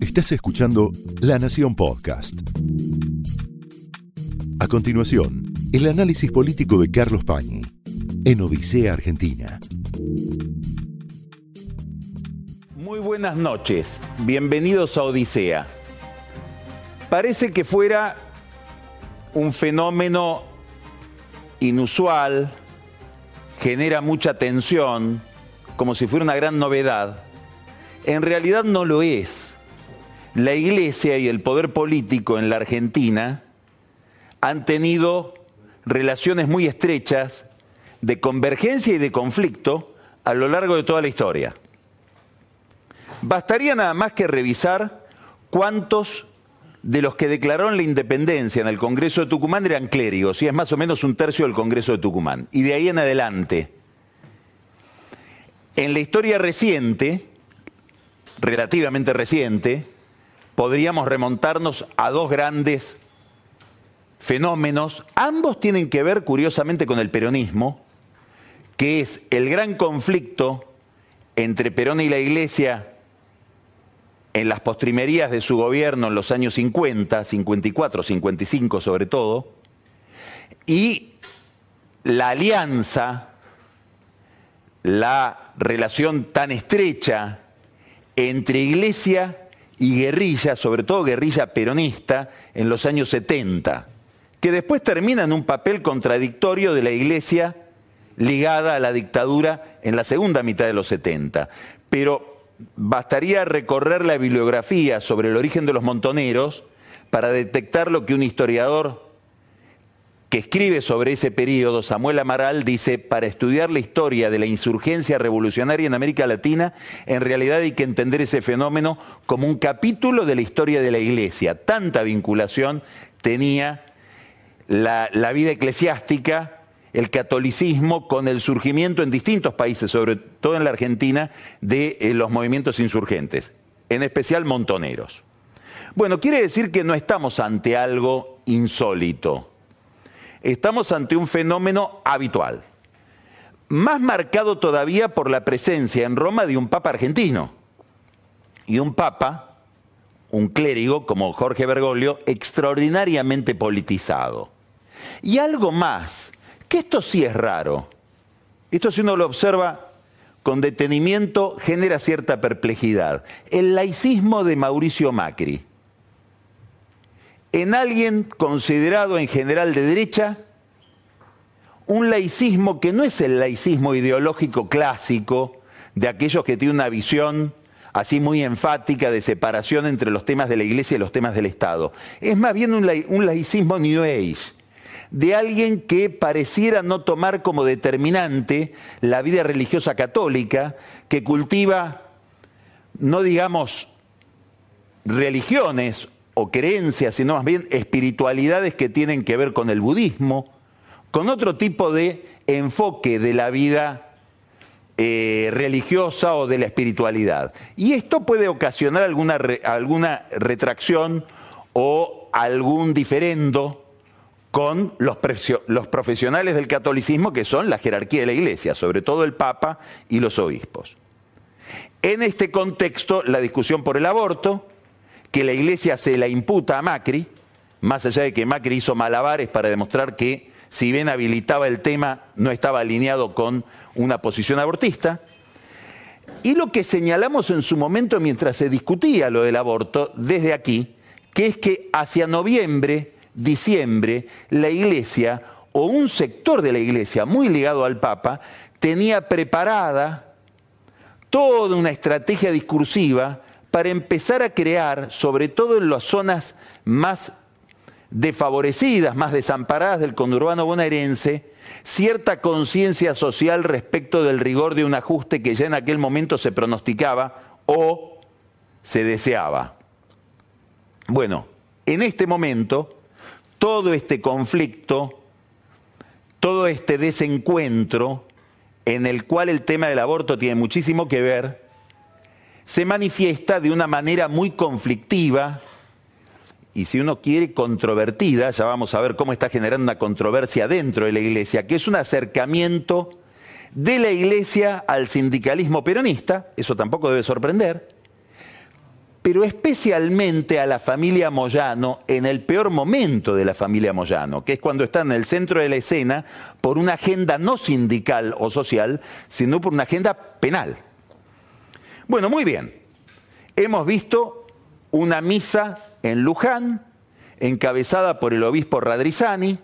Estás escuchando La Nación Podcast. A continuación, el análisis político de Carlos Pañi en Odisea Argentina. Muy buenas noches, bienvenidos a Odisea. Parece que fuera un fenómeno inusual, genera mucha tensión, como si fuera una gran novedad. En realidad no lo es la iglesia y el poder político en la Argentina han tenido relaciones muy estrechas de convergencia y de conflicto a lo largo de toda la historia. Bastaría nada más que revisar cuántos de los que declararon la independencia en el Congreso de Tucumán eran clérigos, y es más o menos un tercio del Congreso de Tucumán. Y de ahí en adelante, en la historia reciente, relativamente reciente, podríamos remontarnos a dos grandes fenómenos. Ambos tienen que ver, curiosamente, con el peronismo, que es el gran conflicto entre Perón y la Iglesia en las postrimerías de su gobierno en los años 50, 54, 55 sobre todo, y la alianza, la relación tan estrecha entre Iglesia y guerrilla, sobre todo guerrilla peronista, en los años 70, que después termina en un papel contradictorio de la Iglesia ligada a la dictadura en la segunda mitad de los 70. Pero bastaría recorrer la bibliografía sobre el origen de los montoneros para detectar lo que un historiador que escribe sobre ese periodo, Samuel Amaral, dice, para estudiar la historia de la insurgencia revolucionaria en América Latina, en realidad hay que entender ese fenómeno como un capítulo de la historia de la Iglesia. Tanta vinculación tenía la, vida eclesiástica, el catolicismo, con el surgimiento en distintos países, sobre todo en la Argentina, de eh, los movimientos insurgentes, en especial montoneros. Bueno, quiere decir que no estamos ante algo insólito estamos ante un fenómeno habitual, más marcado todavía por la presencia en Roma de un papa argentino. Y un papa, un clérigo como Jorge Bergoglio, extraordinariamente politizado. Y algo más, que esto sí es raro, esto si uno lo observa con detenimiento genera cierta perplejidad, el laicismo de Mauricio Macri en alguien considerado en general de derecha, un laicismo que no es el laicismo ideológico clásico de aquellos que tienen una visión así muy enfática de separación entre los temas de la iglesia y los temas del Estado. Es más bien un, laicismo New Age, de alguien que pareciera no tomar como determinante la vida religiosa católica, que cultiva, no digamos, religiones o creencias, sino más bien espiritualidades que tienen que ver con el budismo, con otro tipo de enfoque de la vida eh, religiosa o de la espiritualidad. Y esto puede ocasionar alguna, alguna retracción o algún diferendo con los, los profesionales del catolicismo que son la jerarquía de la iglesia, sobre todo el Papa y los obispos. En este contexto, la discusión por el aborto, que la iglesia se la imputa a Macri, más allá de que Macri hizo malabares para demostrar que si bien habilitaba el tema, no estaba alineado con una posición abortista. Y lo que señalamos en su momento mientras se discutía lo del aborto desde aquí, que es que hacia noviembre, diciembre, la iglesia o un sector de la iglesia muy ligado al Papa tenía preparada toda una estrategia discursiva para empezar a crear, sobre todo en las zonas más desfavorecidas, más desamparadas del conurbano bonaerense, cierta conciencia social respecto del rigor de un ajuste que ya en aquel momento se pronosticaba o se deseaba. Bueno, en este momento, todo este conflicto, todo este desencuentro, en el cual el tema del aborto tiene muchísimo que ver, se manifiesta de una manera muy conflictiva y si uno quiere controvertida, ya vamos a ver cómo está generando una controversia dentro de la iglesia, que es un acercamiento de la iglesia al sindicalismo peronista, eso tampoco debe sorprender, pero especialmente a la familia Moyano en el peor momento de la familia Moyano, que es cuando está en el centro de la escena por una agenda no sindical o social, sino por una agenda penal. Bueno, muy bien. Hemos visto una misa en Luján, encabezada por el obispo Radrizani.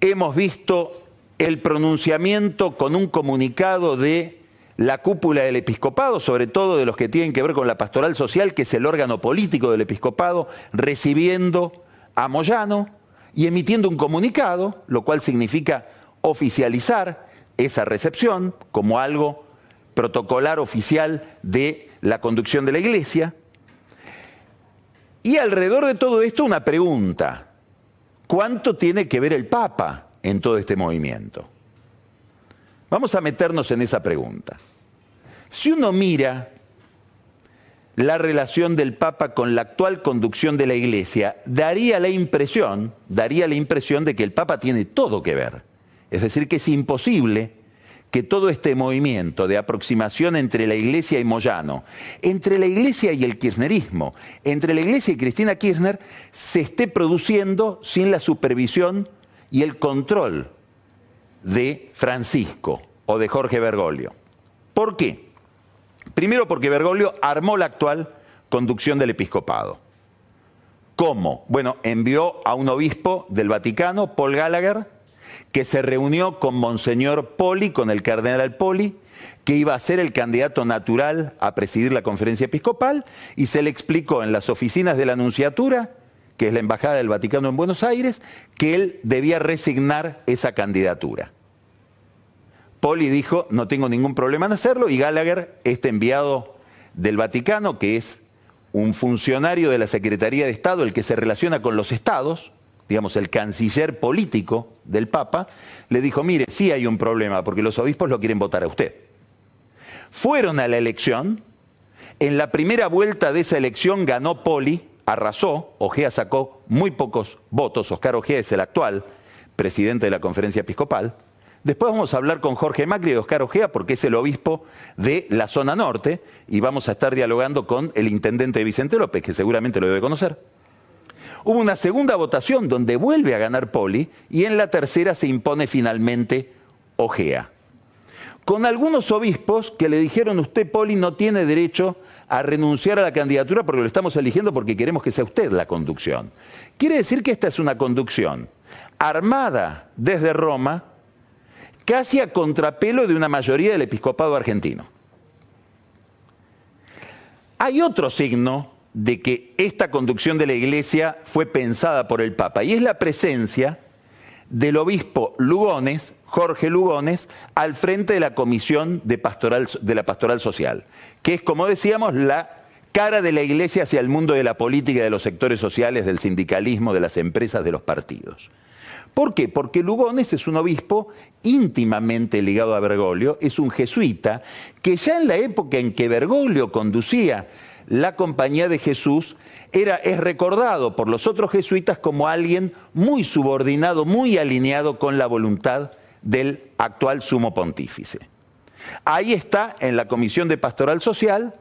Hemos visto el pronunciamiento con un comunicado de la cúpula del episcopado, sobre todo de los que tienen que ver con la pastoral social, que es el órgano político del episcopado, recibiendo a Moyano y emitiendo un comunicado, lo cual significa oficializar esa recepción como algo protocolar oficial de la conducción de la iglesia. Y alrededor de todo esto una pregunta. ¿Cuánto tiene que ver el Papa en todo este movimiento? Vamos a meternos en esa pregunta. Si uno mira la relación del Papa con la actual conducción de la Iglesia, daría la impresión, daría la impresión de que el Papa tiene todo que ver. Es decir, que es imposible que todo este movimiento de aproximación entre la Iglesia y Moyano, entre la Iglesia y el kirchnerismo, entre la Iglesia y Cristina Kirchner, se esté produciendo sin la supervisión y el control de Francisco o de Jorge Bergoglio. ¿Por qué? Primero porque Bergoglio armó la actual conducción del episcopado. ¿Cómo? Bueno, envió a un obispo del Vaticano, Paul Gallagher, que se reunió con Monseñor Poli, con el cardenal Poli, que iba a ser el candidato natural a presidir la conferencia episcopal, y se le explicó en las oficinas de la Anunciatura, que es la Embajada del Vaticano en Buenos Aires, que él debía resignar esa candidatura. Poli dijo, no tengo ningún problema en hacerlo, y Gallagher, este enviado del Vaticano, que es un funcionario de la Secretaría de Estado, el que se relaciona con los estados, digamos, el canciller político del Papa, le dijo, mire, sí hay un problema, porque los obispos lo quieren votar a usted. Fueron a la elección, en la primera vuelta de esa elección ganó Poli, arrasó, Ojea sacó muy pocos votos, Oscar Ojea es el actual presidente de la conferencia episcopal, Después vamos a hablar con Jorge Macri de Oscar Ojea porque es el obispo de la zona norte y vamos a estar dialogando con el intendente de Vicente López, que seguramente lo debe conocer. Hubo una segunda votación donde vuelve a ganar Poli y en la tercera se impone finalmente Ojea. Con algunos obispos que le dijeron usted, Poli, no tiene derecho a renunciar a la candidatura porque lo estamos eligiendo porque queremos que sea usted la conducción. Quiere decir que esta es una conducción armada desde Roma, casi a contrapelo de una mayoría del episcopado argentino. Hay otro signo de que esta conducción de la iglesia fue pensada por el Papa, y es la presencia del obispo Lugones, Jorge Lugones, al frente de la Comisión de, Pastoral, de la Pastoral Social, que es, como decíamos, la cara de la iglesia hacia el mundo de la política, de los sectores sociales, del sindicalismo, de las empresas, de los partidos. ¿Por qué? Porque Lugones es un obispo íntimamente ligado a Bergoglio, es un jesuita que ya en la época en que Bergoglio conducía la compañía de Jesús, era, es recordado por los otros jesuitas como alguien muy subordinado, muy alineado con la voluntad del actual sumo pontífice. Ahí está, en la Comisión de Pastoral Social,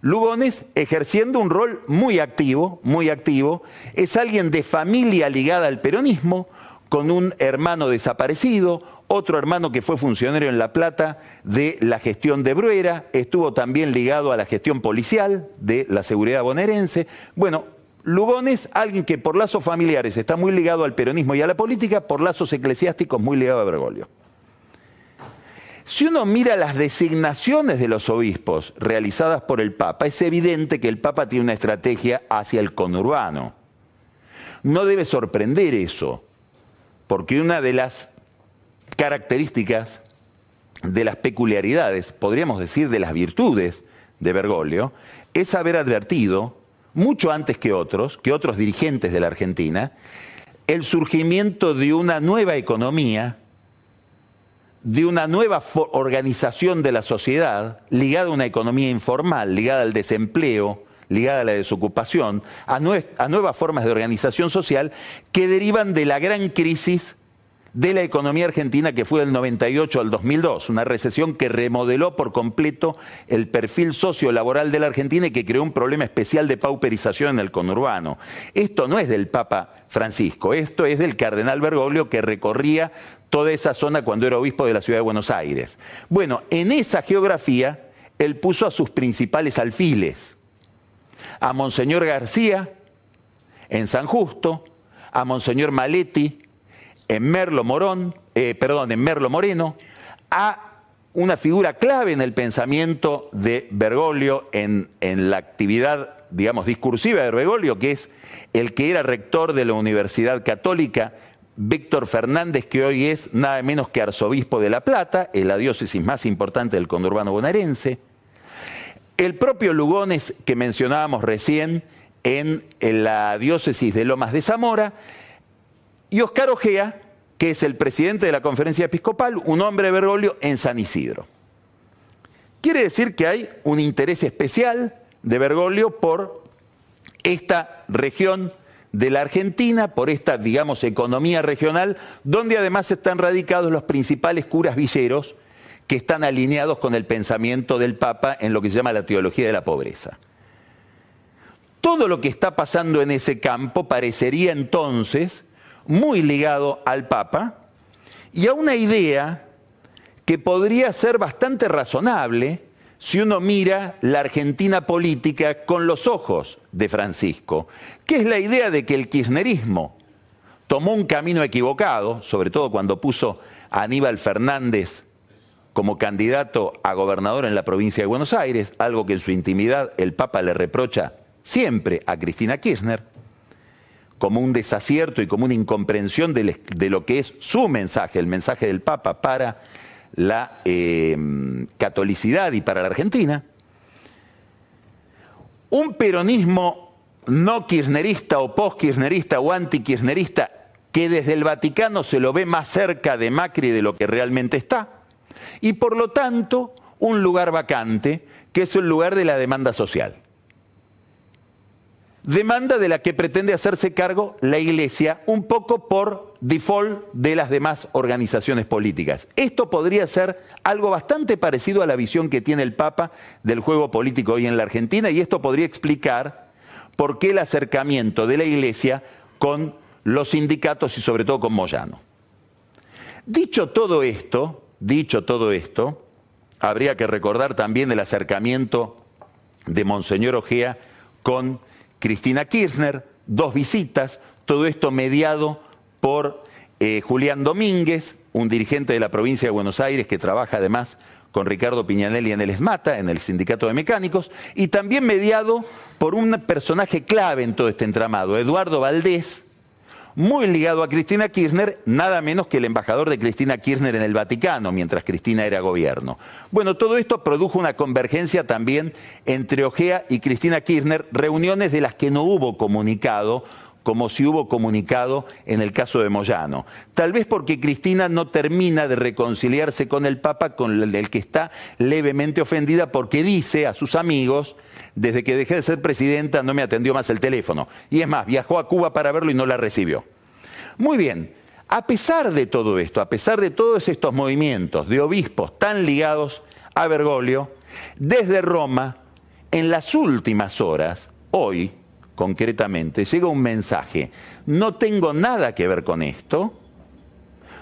Lugones ejerciendo un rol muy activo, muy activo, es alguien de familia ligada al peronismo, con un hermano desaparecido, otro hermano que fue funcionario en La Plata de la gestión de Bruera, estuvo también ligado a la gestión policial de la seguridad bonaerense. Bueno, Lugones, alguien que por lazos familiares está muy ligado al peronismo y a la política, por lazos eclesiásticos muy ligado a Bergoglio. Si uno mira las designaciones de los obispos realizadas por el Papa, es evidente que el Papa tiene una estrategia hacia el conurbano. No debe sorprender eso, porque una de las características, de las peculiaridades, podríamos decir de las virtudes de Bergoglio, es haber advertido, mucho antes que otros, que otros dirigentes de la Argentina, el surgimiento de una nueva economía, de una nueva organización de la sociedad ligada a una economía informal, ligada al desempleo, ligada a la desocupación, a, a nuevas formas de organización social que derivan de la gran crisis de la economía argentina que fue del 98 al 2002, una recesión que remodeló por completo el perfil sociolaboral de la Argentina y que creó un problema especial de pauperización en el conurbano. Esto no es del Papa Francisco, esto es del cardenal Bergoglio que recorría toda esa zona cuando era obispo de la ciudad de Buenos Aires. Bueno, en esa geografía él puso a sus principales alfiles, a Monseñor García en San Justo, a Monseñor Maletti en Merlo Morón, eh, perdón, en Merlo Moreno, a una figura clave en el pensamiento de Bergoglio, en, en la actividad, digamos, discursiva de Bergoglio, que es el que era rector de la Universidad Católica, Víctor Fernández, que hoy es nada menos que arzobispo de La Plata, en la diócesis más importante del conurbano bonaerense. El propio Lugones, que mencionábamos recién, en, en la diócesis de Lomas de Zamora, y Oscar Ojea, que es el presidente de la conferencia episcopal, un hombre Bergoglio en San Isidro. Quiere decir que hay un interés especial de Bergoglio por esta región de la Argentina, por esta, digamos, economía regional, donde además están radicados los principales curas villeros que están alineados con el pensamiento del Papa en lo que se llama la teología de la pobreza. Todo lo que está pasando en ese campo parecería entonces muy ligado al Papa y a una idea que podría ser bastante razonable si uno mira la Argentina política con los ojos de Francisco, que es la idea de que el kirchnerismo tomó un camino equivocado, sobre todo cuando puso a Aníbal Fernández como candidato a gobernador en la provincia de Buenos Aires, algo que en su intimidad el Papa le reprocha siempre a Cristina Kirchner como un desacierto y como una incomprensión de, lo que es su mensaje, el mensaje del Papa para la eh, catolicidad y para la Argentina. Un peronismo no kirchnerista o post-kirchnerista o anti-kirchnerista que desde el Vaticano se lo ve más cerca de Macri de lo que realmente está. Y por lo tanto, un lugar vacante que es el lugar de la demanda social demanda de la que pretende hacerse cargo la Iglesia, un poco por default de las demás organizaciones políticas. Esto podría ser algo bastante parecido a la visión que tiene el Papa del juego político hoy en la Argentina y esto podría explicar por qué el acercamiento de la Iglesia con los sindicatos y sobre todo con Moyano. Dicho todo esto, dicho todo esto, habría que recordar también el acercamiento de Monseñor Ojea con Cristina Kirchner, dos visitas, todo esto mediado por eh, Julián Domínguez, un dirigente de la provincia de Buenos Aires que trabaja además con Ricardo Piñanelli en el ESMATA, en el Sindicato de Mecánicos, y también mediado por un personaje clave en todo este entramado, Eduardo Valdés, muy ligado a Cristina Kirchner, nada menos que el embajador de Cristina Kirchner en el Vaticano, mientras Cristina era gobierno. Bueno, todo esto produjo una convergencia también entre Ojea y Cristina Kirchner, reuniones de las que no hubo comunicado, como si hubo comunicado en el caso de Moyano. Tal vez porque Cristina no termina de reconciliarse con el Papa, con el que está levemente ofendida, porque dice a sus amigos desde que dejé de ser presidenta no me atendió más el teléfono. Y es más, viajó a Cuba para verlo y no la recibió. Muy bien, a pesar de todo esto, a pesar de todos estos movimientos de obispos tan ligados a Bergoglio, desde Roma, en las últimas horas, hoy concretamente, llega un mensaje. No tengo nada que ver con esto,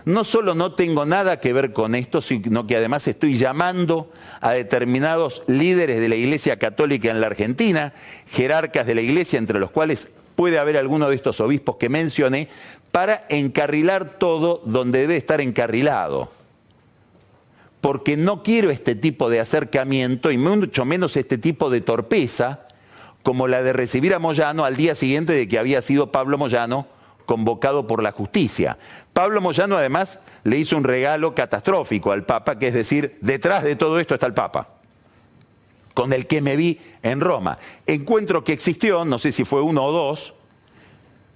no solo no tengo nada que ver con esto, sino que además estoy llamando a determinados líderes de la Iglesia Católica en la Argentina, jerarcas de la Iglesia, entre los cuales puede haber alguno de estos obispos que mencioné, para encarrilar todo donde debe estar encarrilado. Porque no quiero este tipo de acercamiento y mucho menos este tipo de torpeza como la de recibir a Moyano al día siguiente de que había sido Pablo Moyano convocado por la justicia. Pablo Moyano además le hizo un regalo catastrófico al Papa, que es decir, detrás de todo esto está el Papa, con el que me vi en Roma. Encuentro que existió, no sé si fue uno o dos,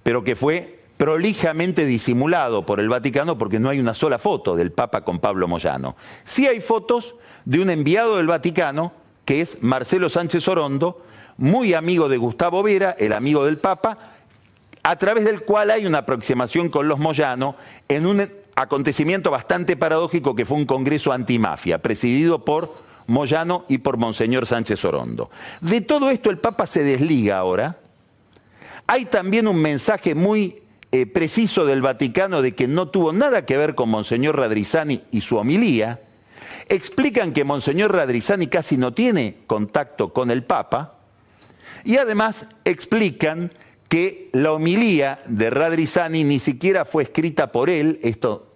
pero que fue prolijamente disimulado por el Vaticano porque no hay una sola foto del Papa con Pablo Moyano. Sí hay fotos de un enviado del Vaticano, que es Marcelo Sánchez Orondo, muy amigo de Gustavo Vera, el amigo del Papa, a través del cual hay una aproximación con los Moyano en un acontecimiento bastante paradójico que fue un congreso antimafia, presidido por Moyano y por Monseñor Sánchez Orondo. De todo esto el Papa se desliga ahora. Hay también un mensaje muy eh, preciso del Vaticano de que no tuvo nada que ver con Monseñor Radrizani y su homilía. Explican que Monseñor Radrizani casi no tiene contacto con el Papa. Y además explican que la homilía de Radrizani ni siquiera fue escrita por él, esto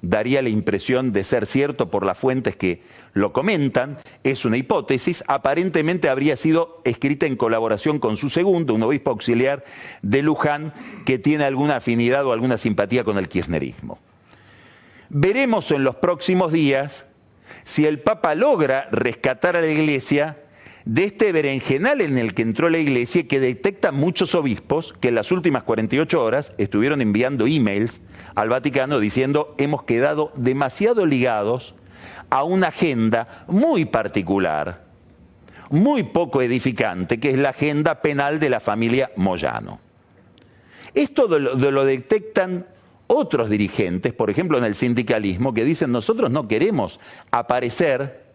daría la impresión de ser cierto por las fuentes que lo comentan, es una hipótesis, aparentemente habría sido escrita en colaboración con su segundo, un obispo auxiliar de Luján, que tiene alguna afinidad o alguna simpatía con el kirchnerismo. Veremos en los próximos días si el Papa logra rescatar a la Iglesia de este berenjenal en el que entró la iglesia que detecta muchos obispos que en las últimas 48 horas estuvieron enviando emails al Vaticano diciendo hemos quedado demasiado ligados a una agenda muy particular, muy poco edificante, que es la agenda penal de la familia Moyano. Esto lo detectan otros dirigentes, por ejemplo en el sindicalismo, que dicen nosotros no queremos aparecer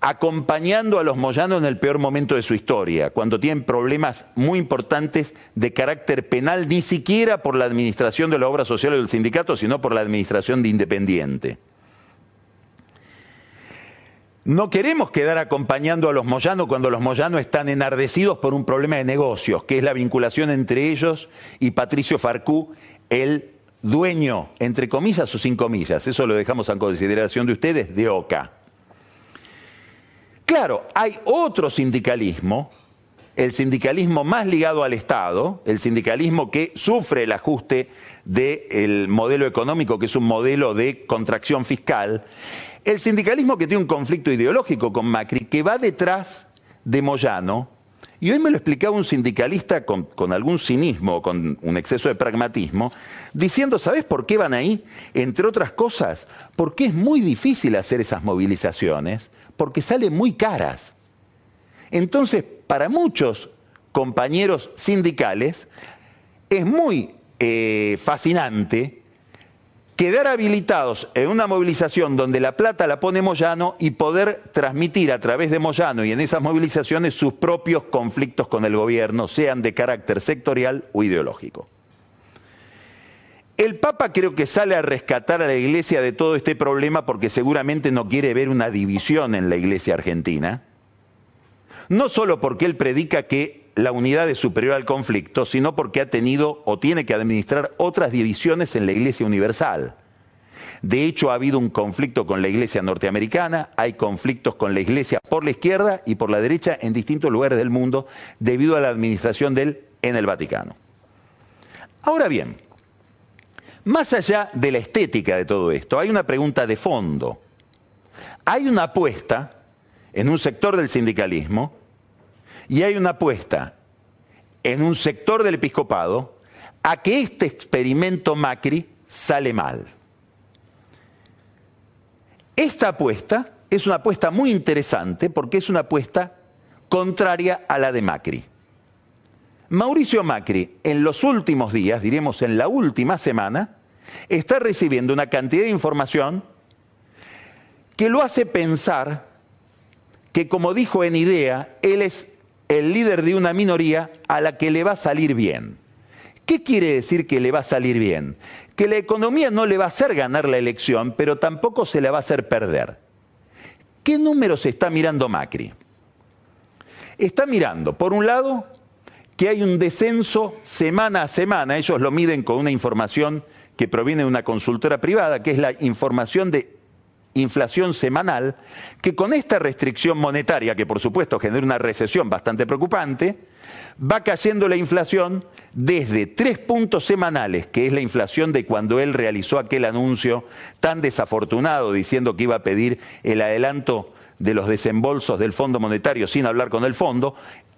acompañando a los Moyanos en el peor momento de su historia, cuando tienen problemas muy importantes de carácter penal, ni siquiera por la administración de la obra social del sindicato, sino por la administración de Independiente. No queremos quedar acompañando a los Moyanos cuando los Moyanos están enardecidos por un problema de negocios, que es la vinculación entre ellos y Patricio Farcú, el dueño, entre comillas o sin comillas, eso lo dejamos a consideración de ustedes, de OCA. Claro, hay otro sindicalismo, el sindicalismo más ligado al Estado, el sindicalismo que sufre el ajuste del modelo económico, que es un modelo de contracción fiscal, el sindicalismo que tiene un conflicto ideológico con Macri, que va detrás de Moyano, y hoy me lo explicaba un sindicalista con, algún cinismo, con un exceso de pragmatismo, diciendo, ¿sabes por qué van ahí? Entre otras cosas, porque es muy difícil hacer esas movilizaciones, porque salen muy caras. Entonces, para muchos compañeros sindicales, es muy eh, fascinante quedar habilitados en una movilización donde la plata la pone Moyano y poder transmitir a través de Moyano y en esas movilizaciones sus propios conflictos con el gobierno, sean de carácter sectorial o ideológico. El Papa creo que sale a rescatar a la Iglesia de todo este problema porque seguramente no quiere ver una división en la Iglesia argentina. No solo porque él predica que la unidad es superior al conflicto, sino porque ha tenido o tiene que administrar otras divisiones en la Iglesia universal. De hecho, ha habido un conflicto con la Iglesia norteamericana, hay conflictos con la Iglesia por la izquierda y por la derecha en distintos lugares del mundo debido a la administración de él en el Vaticano. Ahora bien, más allá de la estética de todo esto, hay una pregunta de fondo. Hay una apuesta en un sector del sindicalismo y hay una apuesta en un sector del episcopado a que este experimento Macri sale mal. Esta apuesta es una apuesta muy interesante porque es una apuesta contraria a la de Macri. Mauricio Macri, en los últimos días, diremos en la última semana, está recibiendo una cantidad de información que lo hace pensar que, como dijo en idea, él es el líder de una minoría a la que le va a salir bien. ¿Qué quiere decir que le va a salir bien? Que la economía no le va a hacer ganar la elección, pero tampoco se le va a hacer perder. ¿Qué números está mirando Macri? Está mirando, por un lado, que hay un descenso semana a semana, ellos lo miden con una información que proviene de una consultora privada, que es la información de inflación semanal, que con esta restricción monetaria, que por supuesto genera una recesión bastante preocupante, va cayendo la inflación desde tres puntos semanales, que es la inflación de cuando él realizó aquel anuncio tan desafortunado diciendo que iba a pedir el adelanto de los desembolsos del Fondo Monetario sin hablar con el fondo,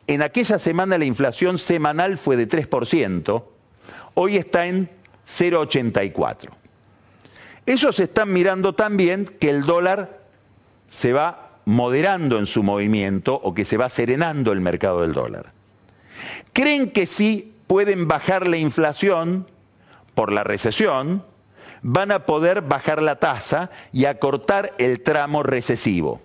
en aquella semana la inflación semanal fue de 3%, hoy está en 0,84. Ellos están mirando también que el dólar se va moderando en su movimiento o que se va serenando el mercado del dólar. Creen que sí pueden bajar la inflación por la recesión, van a poder bajar la tasa y acortar el tramo recesivo.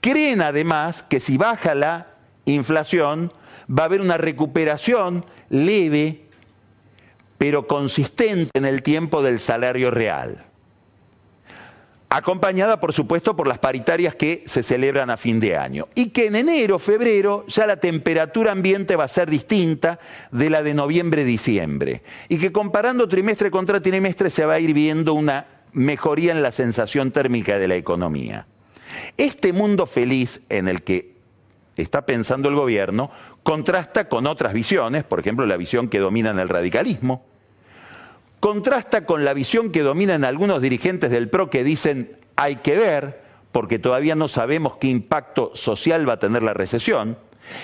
Creen además que si baja la inflación, va a haber una recuperación leve, pero consistente en el tiempo del salario real acompañada por supuesto por las paritarias que se celebran a fin de año. Y que en enero, febrero, ya la temperatura ambiente va a ser distinta de la de noviembre-diciembre. Y que comparando trimestre contra trimestre se va a ir viendo una mejoría en la sensación térmica de la economía. Este mundo feliz en el que está pensando el gobierno contrasta con otras visiones, por ejemplo la visión que domina en el radicalismo, contrasta con la visión que dominan algunos dirigentes del PRO que dicen hay que ver, porque todavía no sabemos qué impacto social va a tener la recesión,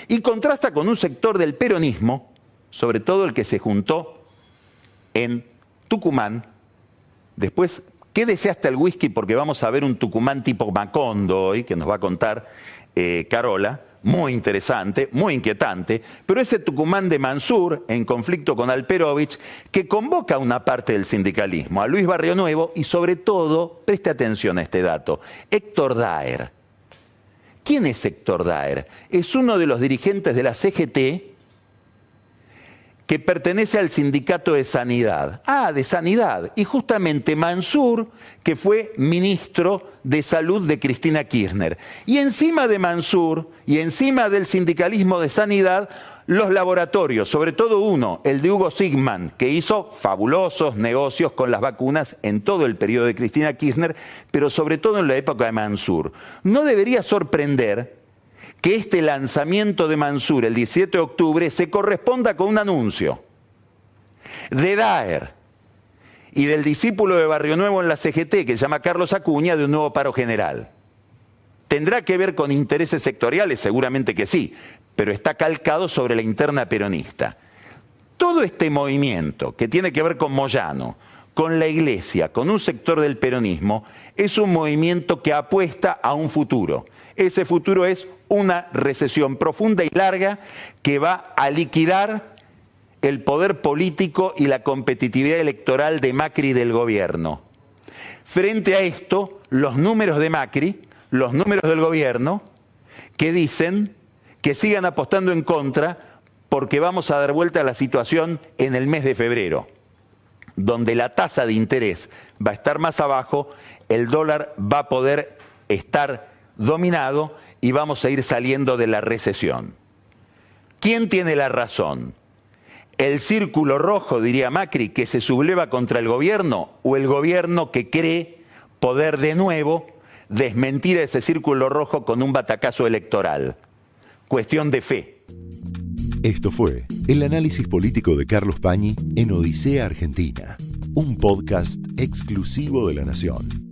y contrasta con un sector del peronismo, sobre todo el que se juntó en Tucumán, después quédese hasta el whisky porque vamos a ver un Tucumán tipo Macondo hoy, que nos va a contar eh, Carola, muy interesante, muy inquietante, pero ese Tucumán de Mansur, en conflicto con Alperovich, que convoca a una parte del sindicalismo, a Luis Barrio Nuevo y sobre todo, preste atención a este dato, Héctor Daer. ¿Quién es Héctor Daer? Es uno de los dirigentes de la CGT que pertenece al sindicato de sanidad. Ah, de sanidad. Y justamente Mansur, que fue ministro de salud de Cristina Kirchner. Y encima de Mansur y encima del sindicalismo de sanidad, los laboratorios, sobre todo uno, el de Hugo Sigman, que hizo fabulosos negocios con las vacunas en todo el periodo de Cristina Kirchner, pero sobre todo en la época de Mansur. No debería sorprender que este lanzamiento de Mansur el 17 de octubre se corresponda con un anuncio de Daer y del discípulo de Barrio Nuevo en la CGT, que se llama Carlos Acuña, de un nuevo paro general. ¿Tendrá que ver con intereses sectoriales? Seguramente que sí, pero está calcado sobre la interna peronista. Todo este movimiento que tiene que ver con Moyano, con la iglesia, con un sector del peronismo, es un movimiento que apuesta a un futuro. Ese futuro es una recesión profunda y larga que va a liquidar el poder político y la competitividad electoral de Macri y del gobierno. Frente a esto, los números de Macri, los números del gobierno, que dicen que sigan apostando en contra porque vamos a dar vuelta a la situación en el mes de febrero, donde la tasa de interés va a estar más abajo, el dólar va a poder estar dominado y vamos a ir saliendo de la recesión. ¿Quién tiene la razón? ¿El círculo rojo, diría Macri, que se subleva contra el gobierno o el gobierno que cree poder de nuevo desmentir a ese círculo rojo con un batacazo electoral? Cuestión de fe. Esto fue el análisis político de Carlos Pañi en Odisea Argentina, un podcast exclusivo de la Nación.